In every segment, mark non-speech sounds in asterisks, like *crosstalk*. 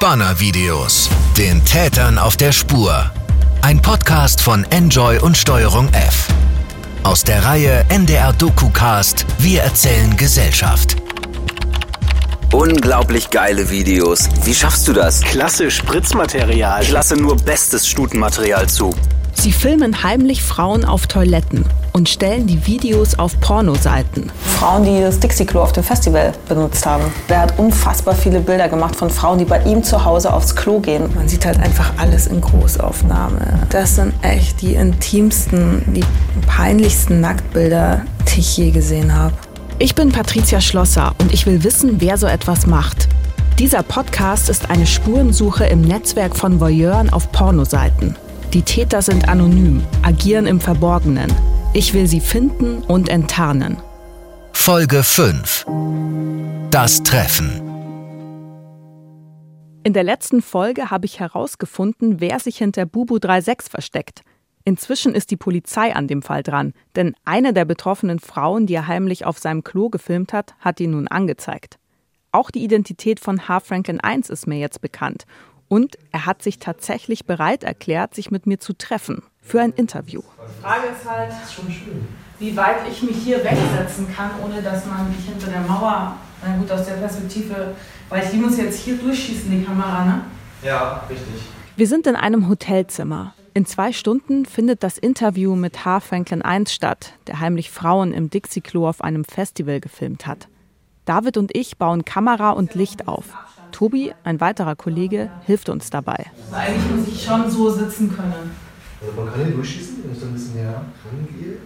Spanner-Videos. Den Tätern auf der Spur. Ein Podcast von Enjoy und Steuerung F. Aus der Reihe NDR DokuCast Wir erzählen Gesellschaft. Unglaublich geile Videos. Wie schaffst du das? Klasse Spritzmaterial. Ich lasse nur bestes Stutenmaterial zu. Sie filmen heimlich Frauen auf Toiletten und stellen die Videos auf Pornoseiten. Frauen, die das Dixie-Klo auf dem Festival benutzt haben. Der hat unfassbar viele Bilder gemacht von Frauen, die bei ihm zu Hause aufs Klo gehen. Man sieht halt einfach alles in Großaufnahme. Das sind echt die intimsten, die peinlichsten Nacktbilder, die ich je gesehen habe. Ich bin Patricia Schlosser und ich will wissen, wer so etwas macht. Dieser Podcast ist eine Spurensuche im Netzwerk von Voyeuren auf Pornoseiten. Die Täter sind anonym, agieren im Verborgenen. Ich will sie finden und enttarnen. Folge 5. Das Treffen. In der letzten Folge habe ich herausgefunden, wer sich hinter Bubu 36 versteckt. Inzwischen ist die Polizei an dem Fall dran, denn eine der betroffenen Frauen, die er heimlich auf seinem Klo gefilmt hat, hat ihn nun angezeigt. Auch die Identität von H. Franklin 1 ist mir jetzt bekannt. Und er hat sich tatsächlich bereit erklärt, sich mit mir zu treffen für ein Interview. Die Frage ist halt, wie weit ich mich hier wegsetzen kann, ohne dass man mich hinter der Mauer, na gut, aus der Perspektive, weil die muss jetzt hier durchschießen, die Kamera, ne? Ja, richtig. Wir sind in einem Hotelzimmer. In zwei Stunden findet das Interview mit H. Franklin 1 statt, der heimlich Frauen im Dixie-Klo auf einem Festival gefilmt hat. David und ich bauen Kamera und Licht auf. Tobi, ein weiterer Kollege, hilft uns dabei. Also eigentlich muss ich schon so sitzen können. Also man kann hier durchschießen, wenn ich so ein bisschen näher rangehe.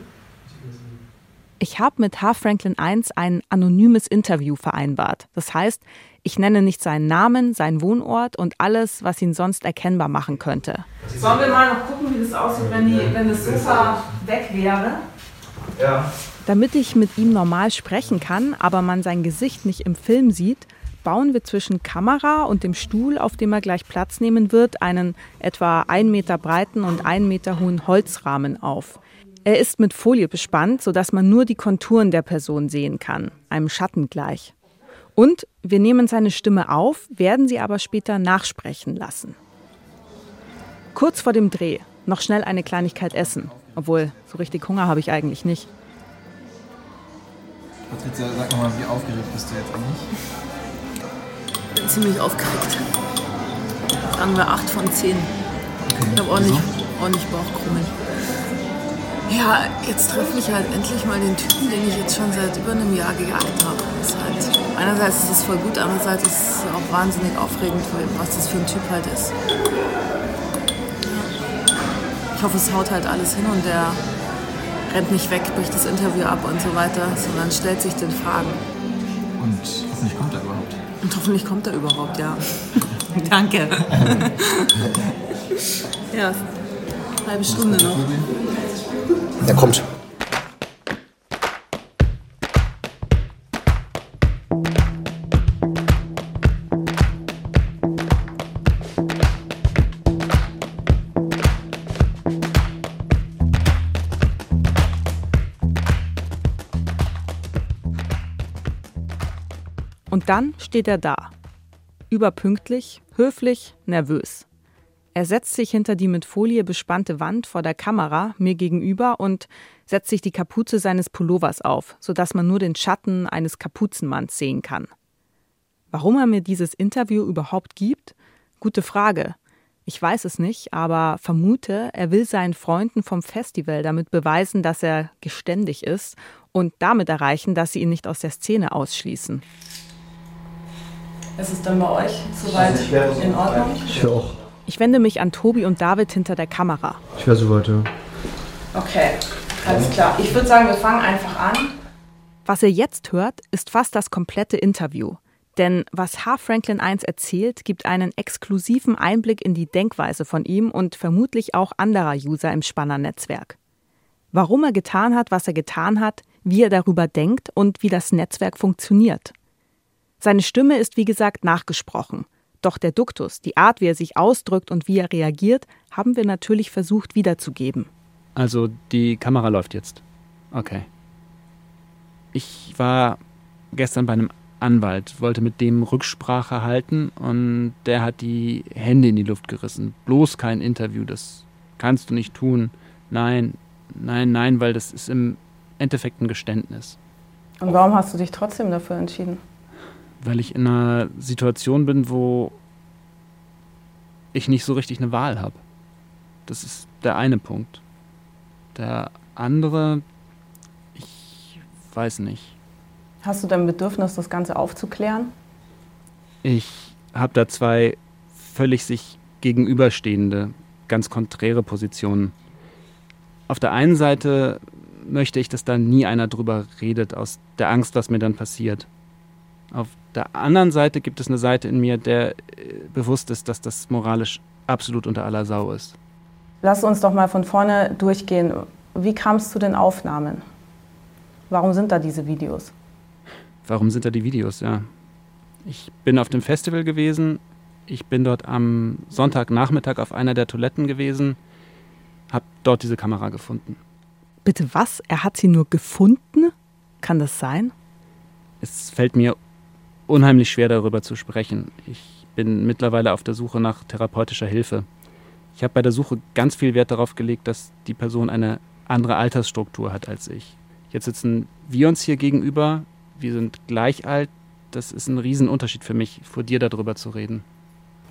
Ich habe mit H. Franklin 1 ein anonymes Interview vereinbart. Das heißt, ich nenne nicht seinen Namen, seinen Wohnort und alles, was ihn sonst erkennbar machen könnte. Sollen wir mal noch gucken, wie das aussieht, wenn, die, wenn das Sofa weg wäre? Ja. Damit ich mit ihm normal sprechen kann, aber man sein Gesicht nicht im Film sieht, bauen wir zwischen Kamera und dem Stuhl, auf dem er gleich Platz nehmen wird, einen etwa ein Meter breiten und ein Meter hohen Holzrahmen auf. Er ist mit Folie bespannt, sodass man nur die Konturen der Person sehen kann, einem Schatten gleich. Und wir nehmen seine Stimme auf, werden sie aber später nachsprechen lassen. Kurz vor dem Dreh noch schnell eine Kleinigkeit essen, obwohl so richtig Hunger habe ich eigentlich nicht. Patricia, sag nochmal, wie aufgeregt bist du jetzt eigentlich? Bin ziemlich aufgeregt. Sagen wir 8 von 10. Ich habe ordentlich, ordentlich Bauchkrummeln. Ja, jetzt treffe ich halt endlich mal den Typen, den ich jetzt schon seit über einem Jahr gejagt habe. Ist halt, einerseits ist es voll gut, andererseits ist es auch wahnsinnig aufregend, was das für ein Typ halt ist. Ich hoffe, es haut halt alles hin und der rennt nicht weg, bricht das Interview ab und so weiter, sondern stellt sich den Fragen. Und hoffentlich kommt er überhaupt. Und hoffentlich kommt er überhaupt, ja. *laughs* Danke. ja, halbe Stunde noch. Er kommt. Und dann steht er da. Überpünktlich, höflich, nervös. Er setzt sich hinter die mit Folie bespannte Wand vor der Kamera mir gegenüber und setzt sich die Kapuze seines Pullovers auf, sodass man nur den Schatten eines Kapuzenmanns sehen kann. Warum er mir dieses Interview überhaupt gibt? Gute Frage. Ich weiß es nicht, aber vermute, er will seinen Freunden vom Festival damit beweisen, dass er geständig ist und damit erreichen, dass sie ihn nicht aus der Szene ausschließen. Ist es dann bei euch soweit in Ordnung? Ich höre auch. Ich wende mich an Tobi und David hinter der Kamera. Ich höre soweit, ja. Okay, alles klar. Ich würde sagen, wir fangen einfach an. Was ihr jetzt hört, ist fast das komplette Interview. Denn was H. Franklin 1 erzählt, gibt einen exklusiven Einblick in die Denkweise von ihm und vermutlich auch anderer User im Spanner-Netzwerk. Warum er getan hat, was er getan hat, wie er darüber denkt und wie das Netzwerk funktioniert. Seine Stimme ist wie gesagt nachgesprochen. Doch der Duktus, die Art, wie er sich ausdrückt und wie er reagiert, haben wir natürlich versucht wiederzugeben. Also die Kamera läuft jetzt. Okay. Ich war gestern bei einem Anwalt, wollte mit dem Rücksprache halten und der hat die Hände in die Luft gerissen. Bloß kein Interview, das kannst du nicht tun. Nein, nein, nein, weil das ist im Endeffekt ein Geständnis. Und warum hast du dich trotzdem dafür entschieden? Weil ich in einer Situation bin, wo ich nicht so richtig eine Wahl habe. Das ist der eine Punkt. Der andere, ich weiß nicht. Hast du dein Bedürfnis, das Ganze aufzuklären? Ich habe da zwei völlig sich gegenüberstehende, ganz konträre Positionen. Auf der einen Seite möchte ich, dass da nie einer drüber redet, aus der Angst, was mir dann passiert. Auf der anderen Seite gibt es eine Seite in mir, der äh, bewusst ist, dass das moralisch absolut unter aller Sau ist. Lass uns doch mal von vorne durchgehen. Wie kam es zu den Aufnahmen? Warum sind da diese Videos? Warum sind da die Videos, ja? Ich bin auf dem Festival gewesen. Ich bin dort am Sonntagnachmittag auf einer der Toiletten gewesen, habe dort diese Kamera gefunden. Bitte was? Er hat sie nur gefunden? Kann das sein? Es fällt mir unheimlich schwer darüber zu sprechen. Ich bin mittlerweile auf der Suche nach therapeutischer Hilfe. Ich habe bei der Suche ganz viel Wert darauf gelegt, dass die Person eine andere Altersstruktur hat als ich. Jetzt sitzen wir uns hier gegenüber, wir sind gleich alt. Das ist ein Riesenunterschied für mich, vor dir darüber zu reden.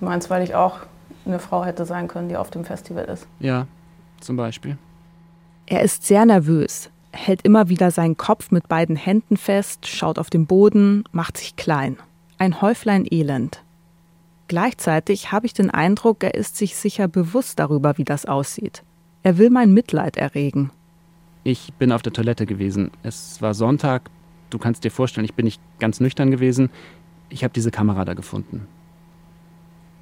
Du meinst, weil ich auch eine Frau hätte sein können, die auf dem Festival ist? Ja, zum Beispiel. Er ist sehr nervös, hält immer wieder seinen Kopf mit beiden Händen fest, schaut auf den Boden, macht sich klein. Ein Häuflein Elend. Gleichzeitig habe ich den Eindruck, er ist sich sicher bewusst darüber, wie das aussieht. Er will mein Mitleid erregen. Ich bin auf der Toilette gewesen. Es war Sonntag. Du kannst dir vorstellen, ich bin nicht ganz nüchtern gewesen. Ich habe diese Kamera da gefunden.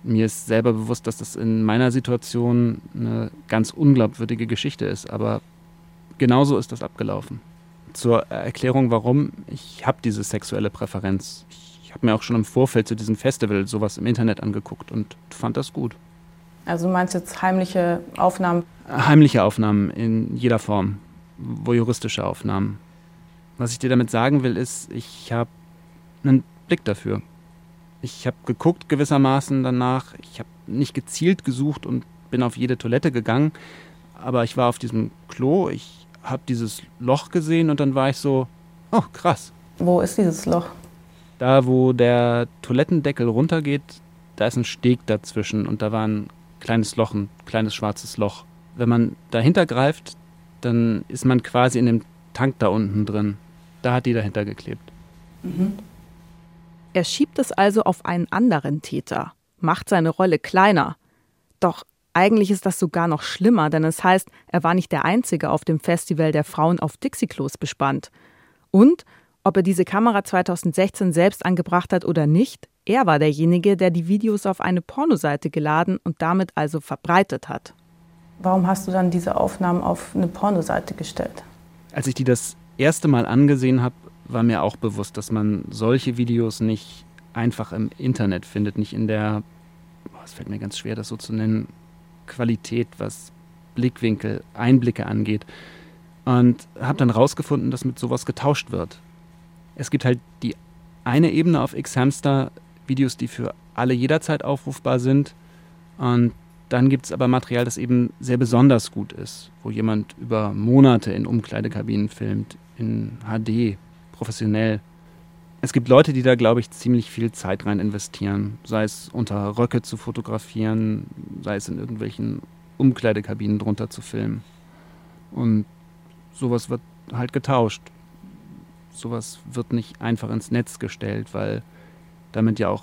Mir ist selber bewusst, dass das in meiner Situation eine ganz unglaubwürdige Geschichte ist, aber genauso ist das abgelaufen. Zur Erklärung, warum, ich habe diese sexuelle Präferenz. Ich habe mir auch schon im Vorfeld zu diesem Festival sowas im Internet angeguckt und fand das gut. Also du meinst jetzt heimliche Aufnahmen? Heimliche Aufnahmen in jeder Form, voyeuristische Aufnahmen. Was ich dir damit sagen will, ist, ich habe einen Blick dafür. Ich habe geguckt gewissermaßen danach. Ich habe nicht gezielt gesucht und bin auf jede Toilette gegangen, aber ich war auf diesem Klo. Ich habe dieses Loch gesehen und dann war ich so, oh krass. Wo ist dieses Loch? Da, wo der Toilettendeckel runtergeht, da ist ein Steg dazwischen und da war ein kleines Loch, ein kleines schwarzes Loch. Wenn man dahinter greift, dann ist man quasi in dem Tank da unten drin. Da hat die dahinter geklebt. Mhm. Er schiebt es also auf einen anderen Täter, macht seine Rolle kleiner. Doch eigentlich ist das sogar noch schlimmer, denn es heißt, er war nicht der Einzige auf dem Festival der Frauen auf Dixie-Klos bespannt. Und, ob er diese Kamera 2016 selbst angebracht hat oder nicht, er war derjenige, der die Videos auf eine Pornoseite geladen und damit also verbreitet hat. Warum hast du dann diese Aufnahmen auf eine Pornoseite gestellt? Als ich die das erste Mal angesehen habe, war mir auch bewusst, dass man solche Videos nicht einfach im Internet findet, nicht in der, es fällt mir ganz schwer, das so zu nennen, Qualität, was Blickwinkel, Einblicke angeht. Und habe dann rausgefunden, dass mit sowas getauscht wird. Es gibt halt die eine Ebene auf X-Hamster, Videos, die für alle jederzeit aufrufbar sind. Und dann gibt es aber Material, das eben sehr besonders gut ist, wo jemand über Monate in Umkleidekabinen filmt, in HD, professionell. Es gibt Leute, die da, glaube ich, ziemlich viel Zeit rein investieren, sei es unter Röcke zu fotografieren, sei es in irgendwelchen Umkleidekabinen drunter zu filmen. Und sowas wird halt getauscht. Sowas wird nicht einfach ins Netz gestellt, weil damit ja auch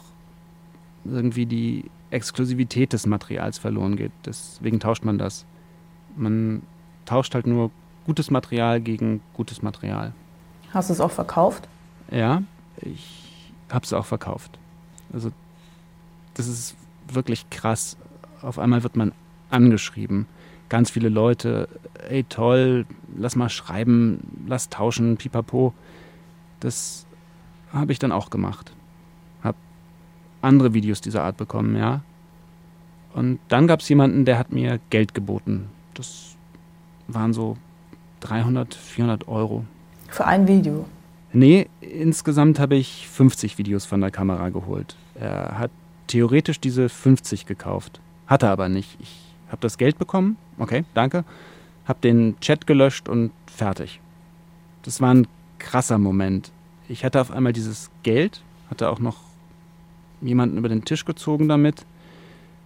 irgendwie die Exklusivität des Materials verloren geht. Deswegen tauscht man das. Man tauscht halt nur gutes Material gegen gutes Material. Hast du es auch verkauft? Ja, ich habe es auch verkauft. Also das ist wirklich krass. Auf einmal wird man angeschrieben. Ganz viele Leute, ey toll, lass mal schreiben, lass tauschen, pipapo. Das habe ich dann auch gemacht. Hab andere Videos dieser Art bekommen, ja. Und dann gab es jemanden, der hat mir Geld geboten. Das waren so 300, 400 Euro. Für ein Video? Nee, insgesamt habe ich 50 Videos von der Kamera geholt. Er hat theoretisch diese 50 gekauft. Hat er aber nicht. Ich habe das Geld bekommen. Okay, danke. Hab den Chat gelöscht und fertig. Das war ein krasser Moment. Ich hatte auf einmal dieses Geld, hatte auch noch jemanden über den Tisch gezogen damit.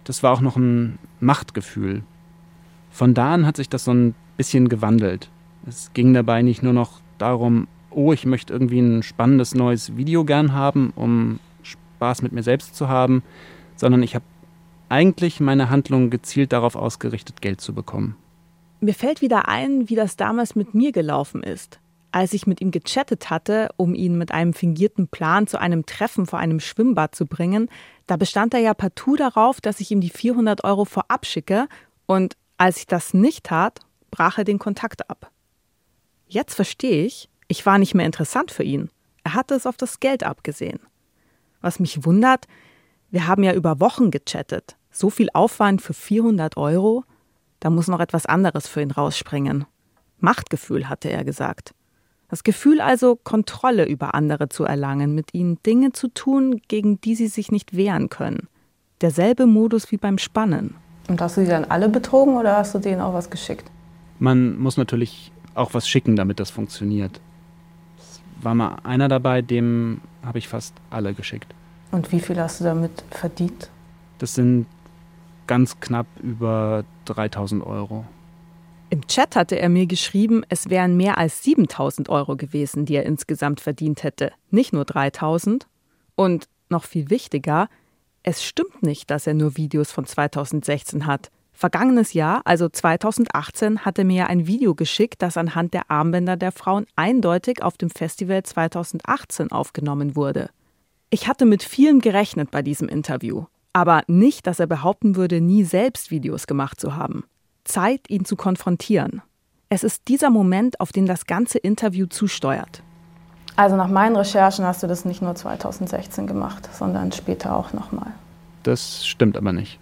Das war auch noch ein Machtgefühl. Von da an hat sich das so ein bisschen gewandelt. Es ging dabei nicht nur noch darum, oh, ich möchte irgendwie ein spannendes neues Video gern haben, um Spaß mit mir selbst zu haben, sondern ich habe eigentlich meine Handlungen gezielt darauf ausgerichtet, Geld zu bekommen. Mir fällt wieder ein, wie das damals mit mir gelaufen ist. Als ich mit ihm gechattet hatte, um ihn mit einem fingierten Plan zu einem Treffen vor einem Schwimmbad zu bringen, da bestand er ja partout darauf, dass ich ihm die 400 Euro vorab schicke und als ich das nicht tat, brach er den Kontakt ab. Jetzt verstehe ich, ich war nicht mehr interessant für ihn. Er hatte es auf das Geld abgesehen. Was mich wundert, wir haben ja über Wochen gechattet. So viel Aufwand für 400 Euro? Da muss noch etwas anderes für ihn rausspringen. Machtgefühl, hatte er gesagt. Das Gefühl also, Kontrolle über andere zu erlangen, mit ihnen Dinge zu tun, gegen die sie sich nicht wehren können. Derselbe Modus wie beim Spannen. Und hast du die dann alle betrogen oder hast du denen auch was geschickt? Man muss natürlich auch was schicken, damit das funktioniert. War mal einer dabei, dem habe ich fast alle geschickt. Und wie viel hast du damit verdient? Das sind ganz knapp über 3000 Euro. Im Chat hatte er mir geschrieben, es wären mehr als 7000 Euro gewesen, die er insgesamt verdient hätte, nicht nur 3000. Und noch viel wichtiger, es stimmt nicht, dass er nur Videos von 2016 hat. Vergangenes Jahr, also 2018, hat er mir ein Video geschickt, das anhand der Armbänder der Frauen eindeutig auf dem Festival 2018 aufgenommen wurde. Ich hatte mit vielem gerechnet bei diesem Interview, aber nicht, dass er behaupten würde, nie selbst Videos gemacht zu haben. Zeit, ihn zu konfrontieren. Es ist dieser Moment, auf den das ganze Interview zusteuert. Also nach meinen Recherchen hast du das nicht nur 2016 gemacht, sondern später auch nochmal. Das stimmt aber nicht.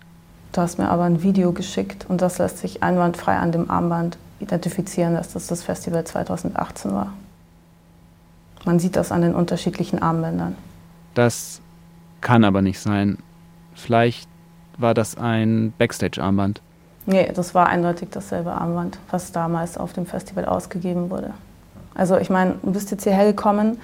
Du hast mir aber ein Video geschickt und das lässt sich einwandfrei an dem Armband identifizieren, dass das das Festival 2018 war. Man sieht das an den unterschiedlichen Armbändern. Das kann aber nicht sein. Vielleicht war das ein Backstage-Armband. Nee, das war eindeutig dasselbe Armband, was damals auf dem Festival ausgegeben wurde. Also ich meine, du bist jetzt hierher gekommen.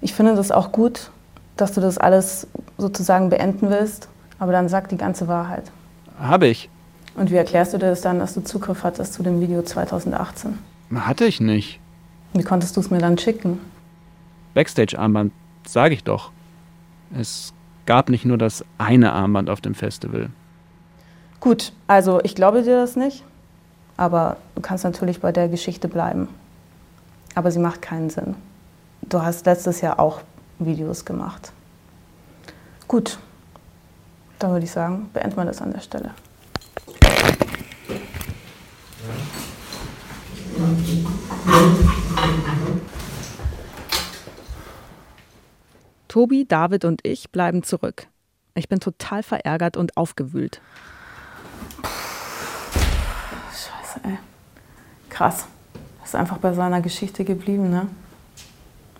Ich finde das auch gut, dass du das alles sozusagen beenden willst, aber dann sag die ganze Wahrheit. Habe ich. Und wie erklärst du dir das dann, dass du Zugriff hattest zu dem Video 2018? Hatte ich nicht. Wie konntest du es mir dann schicken? Backstage-Armband, sage ich doch. Es gab nicht nur das eine Armband auf dem Festival. Gut, also ich glaube dir das nicht, aber du kannst natürlich bei der Geschichte bleiben. Aber sie macht keinen Sinn. Du hast letztes Jahr auch Videos gemacht. Gut, dann würde ich sagen, beenden wir das an der Stelle. Tobi, David und ich bleiben zurück. Ich bin total verärgert und aufgewühlt. Scheiße, ey. Krass. Ist einfach bei seiner Geschichte geblieben, ne?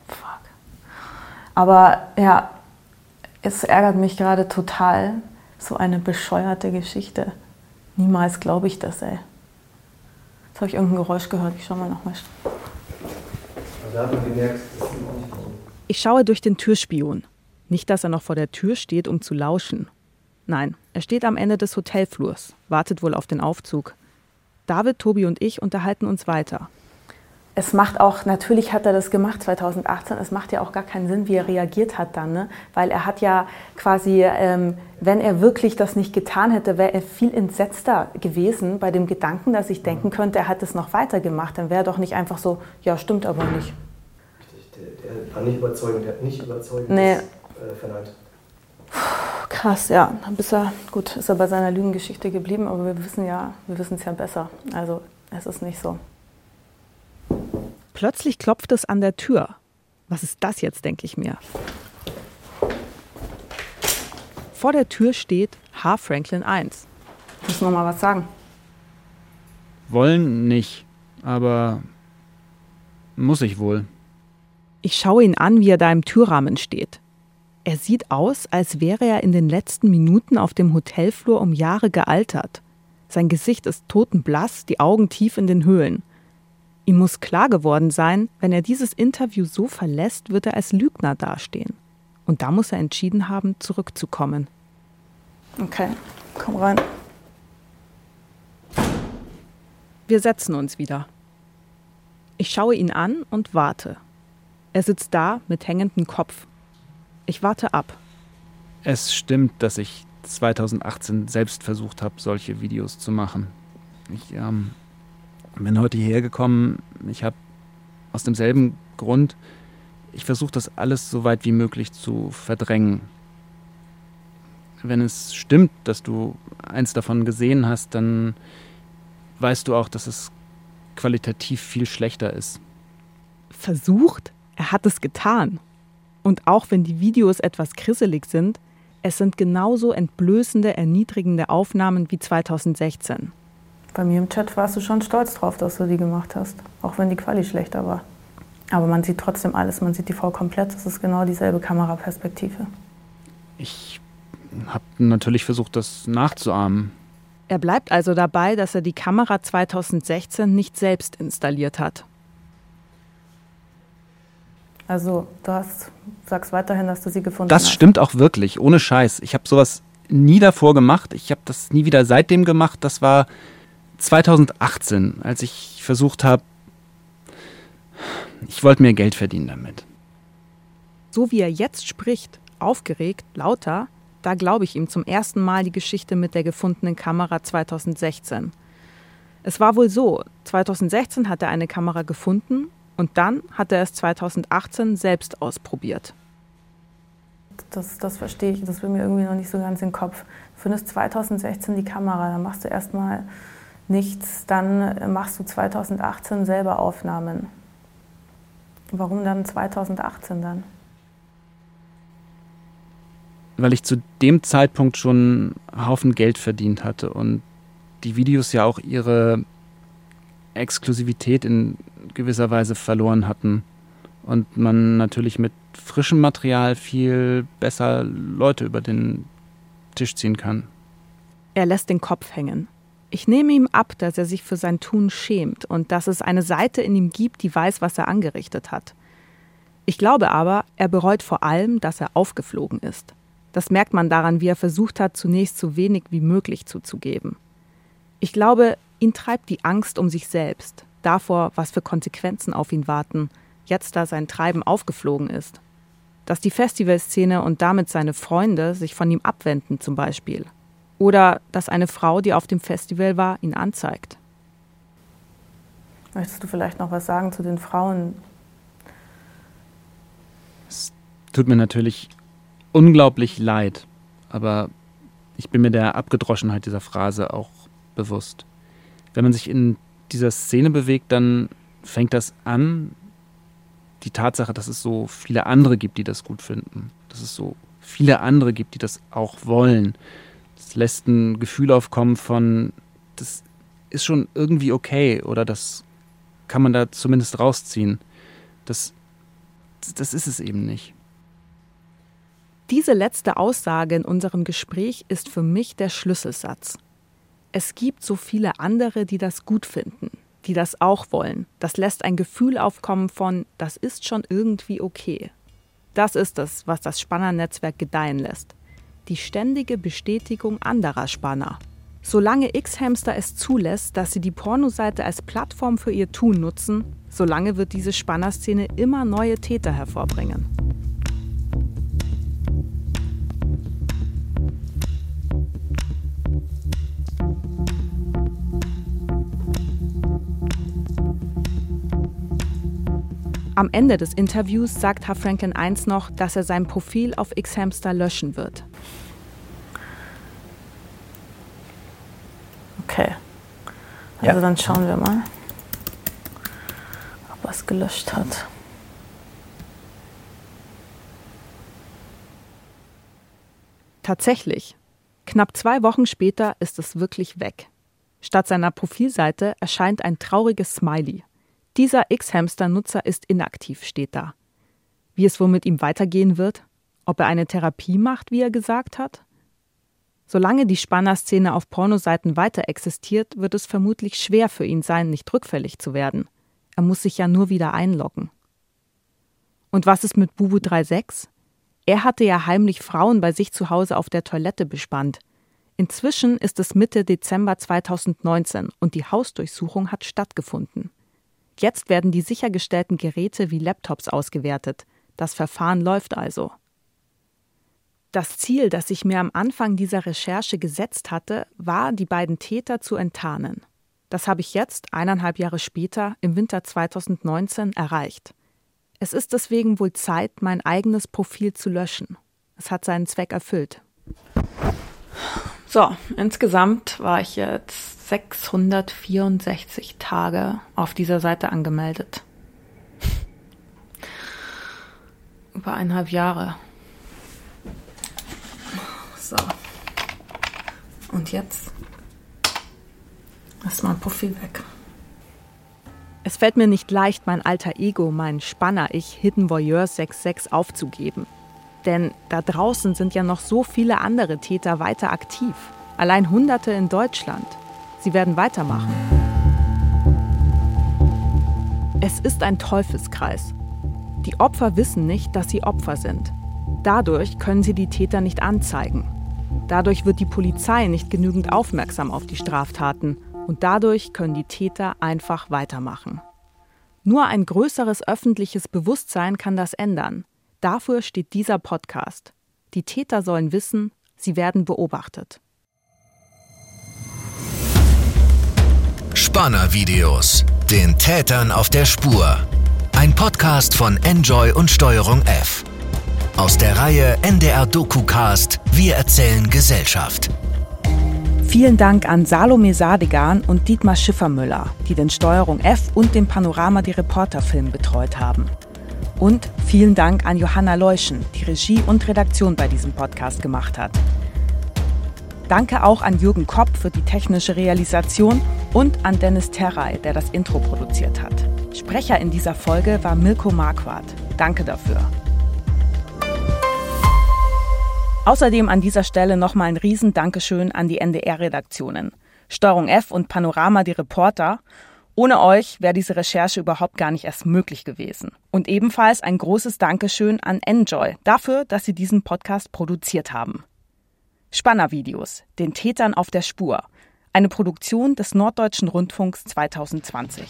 Fuck. Aber ja, es ärgert mich gerade total. So eine bescheuerte Geschichte. Niemals glaube ich das, ey. Jetzt habe ich irgendein Geräusch gehört. Ich schau mal nochmal. Nicht Ich schaue durch den Türspion. Nicht, dass er noch vor der Tür steht, um zu lauschen. Nein, er steht am Ende des Hotelflurs, wartet wohl auf den Aufzug. David, Tobi und ich unterhalten uns weiter. Es macht auch, natürlich hat er das gemacht 2018, es macht ja auch gar keinen Sinn, wie er reagiert hat dann, ne? weil er hat ja quasi, ähm, wenn er wirklich das nicht getan hätte, wäre er viel entsetzter gewesen bei dem Gedanken, dass ich denken könnte, er hat es noch weiter gemacht. Dann wäre er doch nicht einfach so, ja, stimmt aber nicht. Der, der war nicht überzeugend, der hat nicht überzeugend Nee. äh, verlangt. Krass, ja. Bist er, gut, ist er bei seiner Lügengeschichte geblieben, aber wir wissen ja, wir wissen es ja besser. Also es ist nicht so. Plötzlich klopft es an der Tür. Was ist das jetzt, denke ich mir. Vor der Tür steht H. Franklin 1. Muss noch mal was sagen. Wollen nicht, aber muss ich wohl. Ich schaue ihn an, wie er da im Türrahmen steht. Er sieht aus, als wäre er in den letzten Minuten auf dem Hotelflur um Jahre gealtert. Sein Gesicht ist totenblass, die Augen tief in den Höhlen. Ihm muss klar geworden sein, wenn er dieses Interview so verlässt, wird er als Lügner dastehen. Und da muss er entschieden haben, zurückzukommen. Okay, komm rein. Wir setzen uns wieder. Ich schaue ihn an und warte. Er sitzt da mit hängendem Kopf. Ich warte ab. Es stimmt, dass ich 2018 selbst versucht habe, solche Videos zu machen. Ich ähm, bin heute hierher gekommen. Ich habe aus demselben Grund, ich versuche das alles so weit wie möglich zu verdrängen. Wenn es stimmt, dass du eins davon gesehen hast, dann weißt du auch, dass es qualitativ viel schlechter ist. Versucht? Er hat es getan. Und auch wenn die Videos etwas krisselig sind, es sind genauso entblößende, erniedrigende Aufnahmen wie 2016. Bei mir im Chat warst du schon stolz drauf, dass du die gemacht hast, auch wenn die Quali schlechter war. Aber man sieht trotzdem alles, man sieht die Frau komplett, das ist genau dieselbe Kameraperspektive. Ich habe natürlich versucht, das nachzuahmen. Er bleibt also dabei, dass er die Kamera 2016 nicht selbst installiert hat. Also du hast, sagst weiterhin, dass du sie gefunden das hast. Das stimmt auch wirklich, ohne Scheiß. Ich habe sowas nie davor gemacht. Ich habe das nie wieder seitdem gemacht. Das war 2018, als ich versucht habe, ich wollte mir Geld verdienen damit. So wie er jetzt spricht, aufgeregt, lauter, da glaube ich ihm zum ersten Mal die Geschichte mit der gefundenen Kamera 2016. Es war wohl so, 2016 hat er eine Kamera gefunden und dann hat er es 2018 selbst ausprobiert. Das, das verstehe ich, das will mir irgendwie noch nicht so ganz in den Kopf. Du findest 2016 die Kamera, dann machst du erstmal nichts, dann machst du 2018 selber Aufnahmen. Warum dann 2018 dann? Weil ich zu dem Zeitpunkt schon einen Haufen Geld verdient hatte und die Videos ja auch ihre Exklusivität in gewisser Weise verloren hatten. Und man natürlich mit frischem Material viel besser Leute über den Tisch ziehen kann. Er lässt den Kopf hängen. Ich nehme ihm ab, dass er sich für sein Tun schämt und dass es eine Seite in ihm gibt, die weiß, was er angerichtet hat. Ich glaube aber, er bereut vor allem, dass er aufgeflogen ist. Das merkt man daran, wie er versucht hat, zunächst so wenig wie möglich zuzugeben. Ich glaube, ihn treibt die Angst um sich selbst, davor, was für Konsequenzen auf ihn warten, jetzt da sein Treiben aufgeflogen ist. Dass die Festivalszene und damit seine Freunde sich von ihm abwenden zum Beispiel. Oder dass eine Frau, die auf dem Festival war, ihn anzeigt. Möchtest du vielleicht noch was sagen zu den Frauen? Es tut mir natürlich unglaublich leid, aber ich bin mir der Abgedroschenheit dieser Phrase auch bewusst. Wenn man sich in dieser Szene bewegt, dann fängt das an, die Tatsache, dass es so viele andere gibt, die das gut finden, dass es so viele andere gibt, die das auch wollen. Lässt ein Gefühl aufkommen von, das ist schon irgendwie okay oder das kann man da zumindest rausziehen. Das, das ist es eben nicht. Diese letzte Aussage in unserem Gespräch ist für mich der Schlüsselsatz. Es gibt so viele andere, die das gut finden, die das auch wollen. Das lässt ein Gefühl aufkommen von, das ist schon irgendwie okay. Das ist es, was das Spannernetzwerk gedeihen lässt. Die ständige Bestätigung anderer Spanner. Solange X-Hamster es zulässt, dass sie die Pornoseite als Plattform für ihr Tun nutzen, solange wird diese Spannerszene immer neue Täter hervorbringen. Am Ende des Interviews sagt Franklin 1 noch, dass er sein Profil auf X-Hamster löschen wird. Okay. Also ja. dann schauen wir mal, ob er es gelöscht hat. Tatsächlich. Knapp zwei Wochen später ist es wirklich weg. Statt seiner Profilseite erscheint ein trauriges Smiley. Dieser X-Hamster-Nutzer ist inaktiv, steht da. Wie es wohl mit ihm weitergehen wird? Ob er eine Therapie macht, wie er gesagt hat? Solange die Spanner-Szene auf Pornoseiten weiter existiert, wird es vermutlich schwer für ihn sein, nicht rückfällig zu werden. Er muss sich ja nur wieder einloggen. Und was ist mit Bubu 36? Er hatte ja heimlich Frauen bei sich zu Hause auf der Toilette bespannt. Inzwischen ist es Mitte Dezember 2019 und die Hausdurchsuchung hat stattgefunden. Jetzt werden die sichergestellten Geräte wie Laptops ausgewertet. Das Verfahren läuft also. Das Ziel, das ich mir am Anfang dieser Recherche gesetzt hatte, war, die beiden Täter zu enttarnen. Das habe ich jetzt, eineinhalb Jahre später, im Winter 2019, erreicht. Es ist deswegen wohl Zeit, mein eigenes Profil zu löschen. Es hat seinen Zweck erfüllt. So, insgesamt war ich jetzt 664 Tage auf dieser Seite angemeldet. Über eineinhalb Jahre. So. Und jetzt ist mein Profil weg. Es fällt mir nicht leicht, mein alter Ego, mein Spanner-Ich Hidden Voyeur 66 aufzugeben. Denn da draußen sind ja noch so viele andere Täter weiter aktiv. Allein Hunderte in Deutschland. Sie werden weitermachen. Es ist ein Teufelskreis. Die Opfer wissen nicht, dass sie Opfer sind. Dadurch können sie die Täter nicht anzeigen. Dadurch wird die Polizei nicht genügend aufmerksam auf die Straftaten und dadurch können die Täter einfach weitermachen. Nur ein größeres öffentliches Bewusstsein kann das ändern. Dafür steht dieser Podcast. Die Täter sollen wissen, sie werden beobachtet. Spanner-Videos. Den Tätern auf der Spur. Ein Podcast von Enjoy und Steuerung F. Aus der Reihe NDR DokuCast Wir erzählen Gesellschaft. Vielen Dank an Salome Sadegan und Dietmar Schiffermüller, die den Steuerung F und den Panorama die Reporterfilm betreut haben. Und vielen Dank an Johanna Leuschen, die Regie und Redaktion bei diesem Podcast gemacht hat. Danke auch an Jürgen Kopp für die technische Realisation und an Dennis Terrey, der das Intro produziert hat. Sprecher in dieser Folge war Milko Marquardt. Danke dafür. Außerdem an dieser Stelle nochmal ein riesen Dankeschön an die NDR-Redaktionen. Steuerung F und Panorama die Reporter ohne euch wäre diese Recherche überhaupt gar nicht erst möglich gewesen. Und ebenfalls ein großes Dankeschön an Enjoy dafür, dass sie diesen Podcast produziert haben. Spannervideos, den Tätern auf der Spur. Eine Produktion des Norddeutschen Rundfunks 2020.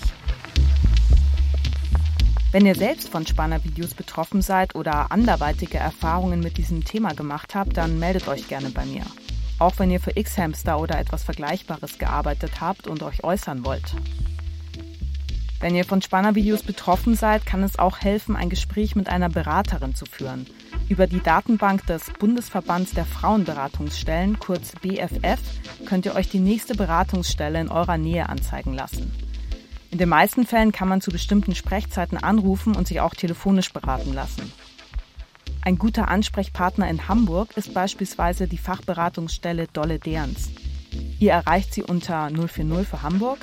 Wenn ihr selbst von Spannervideos betroffen seid oder anderweitige Erfahrungen mit diesem Thema gemacht habt, dann meldet euch gerne bei mir. Auch wenn ihr für X-Hamster oder etwas Vergleichbares gearbeitet habt und euch äußern wollt. Wenn ihr von Spannervideos betroffen seid, kann es auch helfen, ein Gespräch mit einer Beraterin zu führen. Über die Datenbank des Bundesverbands der Frauenberatungsstellen, kurz BFF, könnt ihr euch die nächste Beratungsstelle in eurer Nähe anzeigen lassen. In den meisten Fällen kann man zu bestimmten Sprechzeiten anrufen und sich auch telefonisch beraten lassen. Ein guter Ansprechpartner in Hamburg ist beispielsweise die Fachberatungsstelle Dolle Derns. Ihr erreicht sie unter 040 für Hamburg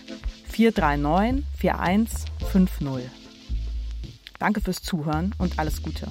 439 4150. Danke fürs Zuhören und alles Gute.